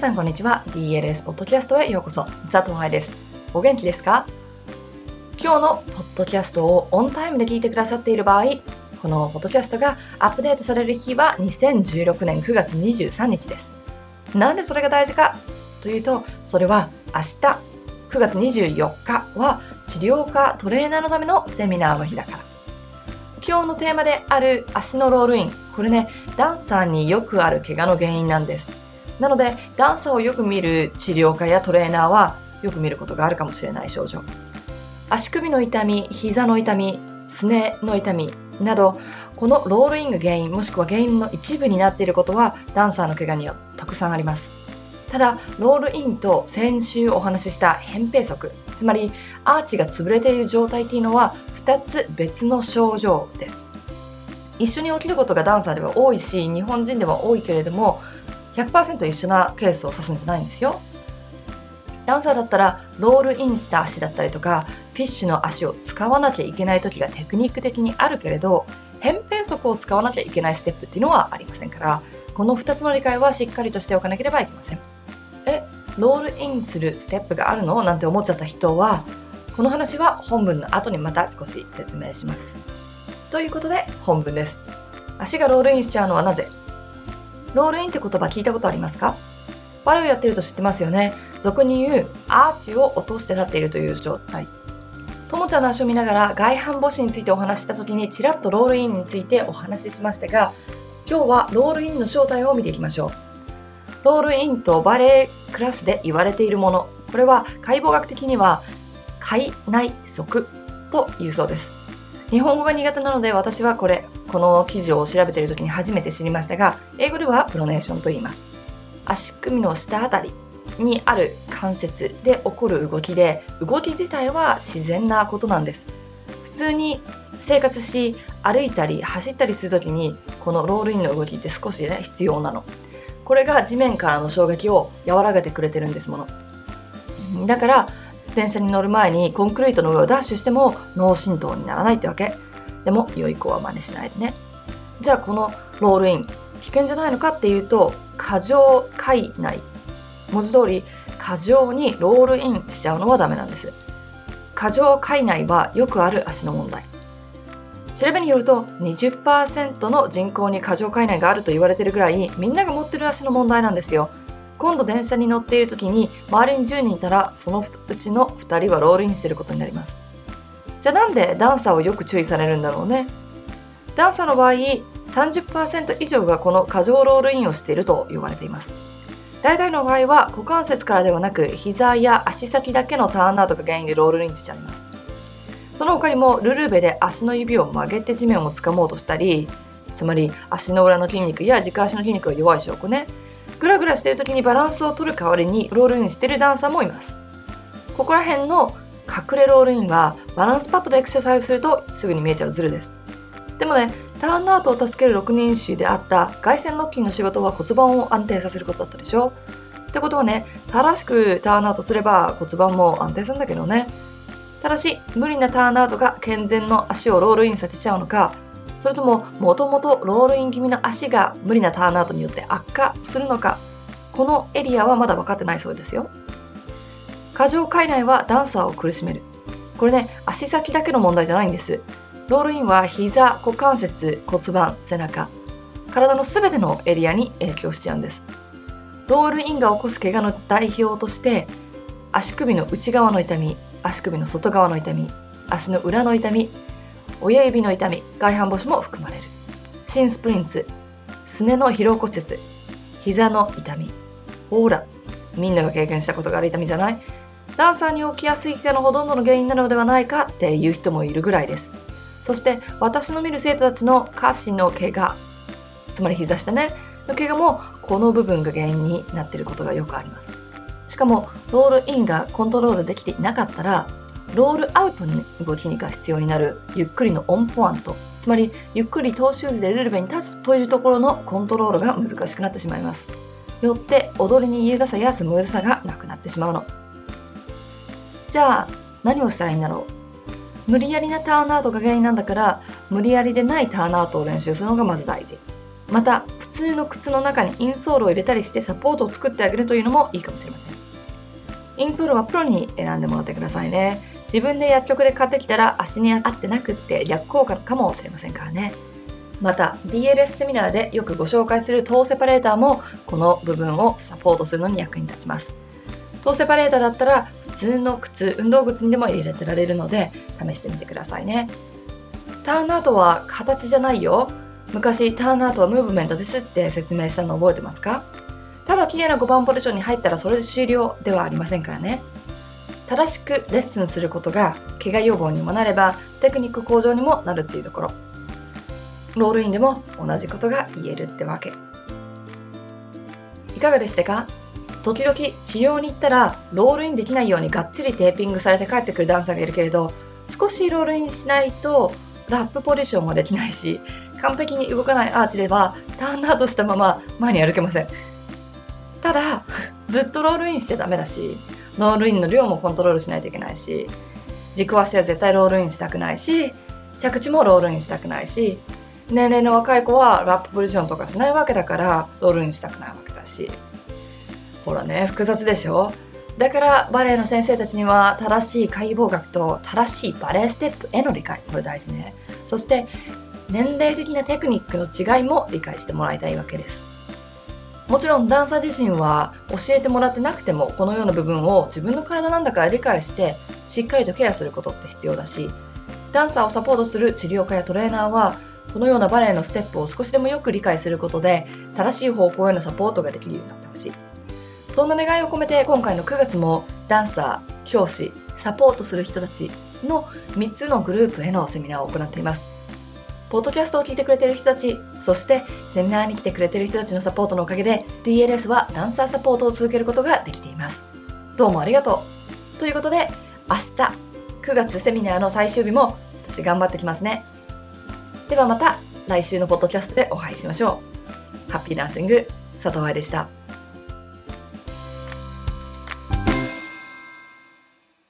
さんこんにちは。DLS ポッドキャストへようこそ。佐藤愛です。お元気ですか？今日のポッドキャストをオンタイムで聞いてくださっている場合このポッドキャストがアップデートされる日は2016年9月23日です。なんでそれが大事か？というとそれは明日9月24日は治療科トレーナーのためのセミナーの日だから。今日のテーマである足のロールイン。これねダンサーによくある怪我の原因なんです。なので、ダンサーをよく見る治療家やトレーナーはよく見ることがあるかもしれない症状。足首の痛み、膝の痛み、すねの痛みなど、このロールインが原因もしくは原因の一部になっていることはダンサーの怪我にはたくさんあります。ただ、ロールインと先週お話しした扁平足、つまりアーチが潰れている状態っていうのは2つ別の症状です。一緒に起きることがダンサーでは多いし、日本人では多いけれども、100%一緒なケースを指すんじゃないんですよ。ダンサーだったらロールインした足だったりとかフィッシュの足を使わなきゃいけない時がテクニック的にあるけれど扁平足を使わなきゃいけないステップっていうのはありませんからこの2つの理解はしっかりとしておかなければいけません。えロールインするステップがあるの？なんて思っちゃった人はこの話は本文の後にまた少し説明します。ということで本文です。足がロールインしちゃうのはなぜ？ロールインって言葉聞いたことありますか？バレエをやってると知ってますよね。俗に言うアーチを落として立っているという状態。ともちゃんの足を見ながら外反母趾についてお話した時にちらっとロールインについてお話ししましたが、今日はロールインの正体を見ていきましょう。ロールインとバレエクラスで言われているもの。これは解剖学的には海内側というそうです。日本語が苦手なので私はこれ、この記事を調べている時に初めて知りましたが、英語ではプロネーションと言います。足首の下あたりにある関節で起こる動きで、動き自体は自然なことなんです。普通に生活し、歩いたり走ったりする時に、このロールインの動きって少しね、必要なの。これが地面からの衝撃を和らげてくれてるんですもの。だから、電車に乗る前にコンクリートの上をダッシュしても脳震盪にならないってわけ。でも良い子は真似しないでね。じゃあこのロールイン、危険じゃないのかっていうと、過剰快内。文字通り過剰にロールインしちゃうのはダメなんです。過剰快内はよくある足の問題。調べによると20%の人口に過剰快内があると言われてるぐらいみんなが持ってる足の問題なんですよ。今度電車に乗っている時に周りに10人いたらそのうちの2人はロールインしてることになります。じゃあなんでダンサーをよく注意されるんだろうね。ダンサーの場合30%以上がこの過剰ロールインをしていると言われています。大体の場合は股関節からではなく膝や足先だけのターンアウトが原因でロールインしちゃいます。その他にもルルーベで足の指を曲げて地面を掴もうとしたりつまり足の裏の筋肉や軸足の筋肉が弱い証拠ね。グラグラしてる時にバランスを取る代わりにロールインしてるダンサーもいます。ここら辺の隠れロールインはバランスパッドでエクササイズするとすぐに見えちゃうズルです。でもねターンアウトを助ける6人衆であった外旋ロッキンの仕事は骨盤を安定させることだったでしょ。ってことはね正しくターンアウトすれば骨盤も安定するんだけどね。ただし無理なターンアウトが健全の足をロールインさせちゃうのかそれとももともとロールイン気味の足が無理なターンアウトによって悪化するのか。このエリアはまだ分かってないそうですよ。過剰海内はダンサーを苦しめる。これね足先だけの問題じゃないんです。ロールインは膝股関節骨盤背中。体の全てのエリアに影響しちゃうんです。ロールインが起こす怪我の代表として足首の内側の痛み足首の外側の痛み足の裏の痛み親指の痛み、外反母趾も含まれる。シンスプリンツ、すねの疲労骨折、膝の痛み。ほら、みんなが経験したことがある痛みじゃないダンサーに起きやすい怪我のほとんどの原因なのではないかっていう人もいるぐらいです。そして私の見る生徒たちの下肢の怪我、つまり膝下ね、の怪我もこの部分が原因になっていることがよくあります。しかもロールインがコントロールできていなかったらロールアウトに動きが必要になるゆっくりのオンポワント。つまりゆっくりトーシューズでルルベに立つというところのコントロールが難しくなってしまいます。よって踊りに優雅さやスムーズさがなくなってしまうの。じゃあ何をしたらいいんだろう？無理やりなターンアウトが原因なんだから無理やりでないターンアウトを練習するのがまず大事。また普通の靴の中にインソールを入れたりしてサポートを作ってあげるというのもいいかもしれません。インソールはプロに選んでもらってくださいね。自分で薬局で買ってきたら足に合ってなくって逆効果かもしれませんからね。また DLS セミナーでよくご紹介するトーセパレーターもこの部分をサポートするのに役に立ちます。トーセパレーターだったら普通の靴運動靴にでも入れてられるので試してみてくださいね。ターンアウトは形じゃないよ。昔ターンアウトはムーブメントですって説明したの覚えてますか？ただ綺麗な5番ポジションに入ったらそれで終了ではありませんからね。正しくレッスンすることが怪我予防にもなればテクニック向上にもなるっていうところ。ロールインでも同じことが言えるってわけ。いかがでしたか？時々治療に行ったらロールインできないようにがっちりテーピングされて帰ってくるダンサーがいるけれど少しロールインしないとラップポジションもできないし完璧に動かないアーチではターンアウトしたまま前に歩けません。ただずっとロールインしちゃダメだしロールインの量もコントロールしないといけないし軸足は絶対ロールインしたくないし着地もロールインしたくないし年齢の若い子はラップポジションとかしないわけだからロールインしたくないわけだし。ほらね複雑でしょ？だからバレエの先生たちには正しい解剖学と正しいバレエステップへの理解。これ大事ね。そして年齢的なテクニックの違いも理解してもらいたいわけです。もちろんダンサー自身は教えてもらってなくてもこのような部分を自分の体なんだから理解してしっかりとケアすることって必要だしダンサーをサポートする治療家やトレーナーはこのようなバレエのステップを少しでもよく理解することで正しい方向へのサポートができるようになってほしい。そんな願いを込めて今回の9月もダンサー、教師、サポートする人たちの3つのグループへのセミナーを行っています。ポッドキャストを聞いてくれている人たち、そしてセミナーに来てくれてる人たちのサポートのおかげで DLS はダンサーサポートを続けることができています。どうもありがとう。ということで、明日9月セミナーの最終日も私頑張ってきますね。ではまた来週のポッドキャストでお会いしましょう。ハッピーダンシング佐藤愛でした。